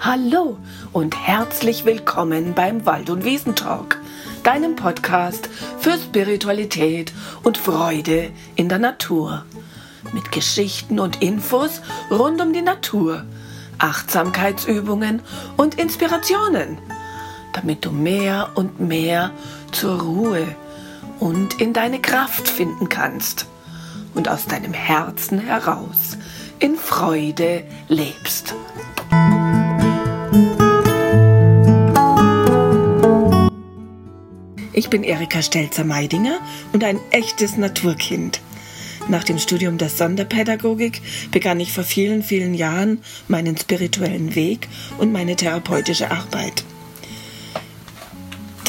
Hallo und herzlich willkommen beim Wald- und Wiesentalk, deinem Podcast für Spiritualität und Freude in der Natur. Mit Geschichten und Infos rund um die Natur, Achtsamkeitsübungen und Inspirationen, damit du mehr und mehr zur Ruhe und in deine Kraft finden kannst und aus deinem Herzen heraus in Freude lebst. Ich bin Erika Stelzer-Meidinger und ein echtes Naturkind. Nach dem Studium der Sonderpädagogik begann ich vor vielen, vielen Jahren meinen spirituellen Weg und meine therapeutische Arbeit.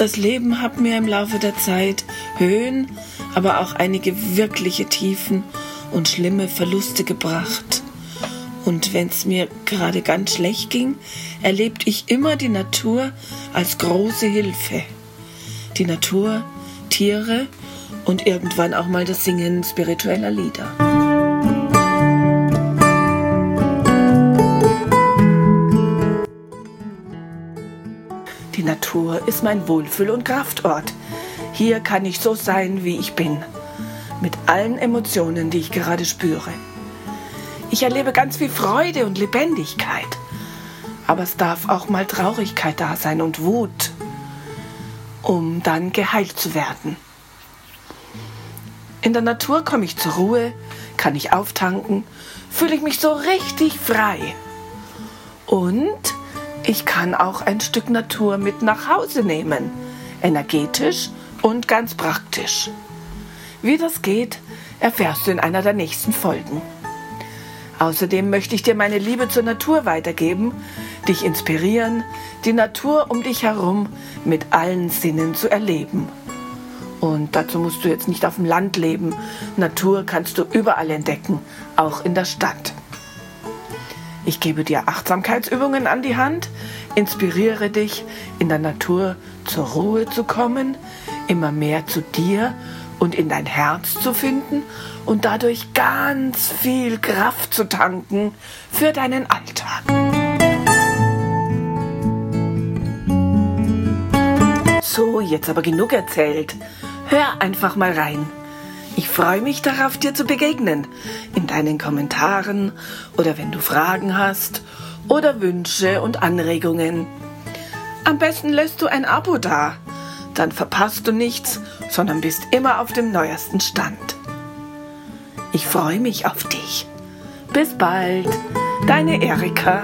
Das Leben hat mir im Laufe der Zeit Höhen, aber auch einige wirkliche Tiefen und schlimme Verluste gebracht. Und wenn es mir gerade ganz schlecht ging, erlebte ich immer die Natur als große Hilfe die Natur, Tiere und irgendwann auch mal das Singen spiritueller Lieder. Die Natur ist mein Wohlfühl- und Kraftort. Hier kann ich so sein, wie ich bin, mit allen Emotionen, die ich gerade spüre. Ich erlebe ganz viel Freude und Lebendigkeit, aber es darf auch mal Traurigkeit da sein und Wut um dann geheilt zu werden. In der Natur komme ich zur Ruhe, kann ich auftanken, fühle ich mich so richtig frei. Und ich kann auch ein Stück Natur mit nach Hause nehmen, energetisch und ganz praktisch. Wie das geht, erfährst du in einer der nächsten Folgen. Außerdem möchte ich dir meine Liebe zur Natur weitergeben, dich inspirieren, die Natur um dich herum mit allen Sinnen zu erleben. Und dazu musst du jetzt nicht auf dem Land leben. Natur kannst du überall entdecken, auch in der Stadt. Ich gebe dir Achtsamkeitsübungen an die Hand, inspiriere dich, in der Natur zur Ruhe zu kommen, immer mehr zu dir und in dein Herz zu finden und dadurch ganz viel Kraft zu tanken für deinen Alltag. So, jetzt aber genug erzählt. Hör einfach mal rein. Ich freue mich darauf, dir zu begegnen. In deinen Kommentaren oder wenn du Fragen hast oder Wünsche und Anregungen. Am besten lässt du ein Abo da. Dann verpasst du nichts, sondern bist immer auf dem neuesten Stand. Ich freue mich auf dich. Bis bald, deine Erika.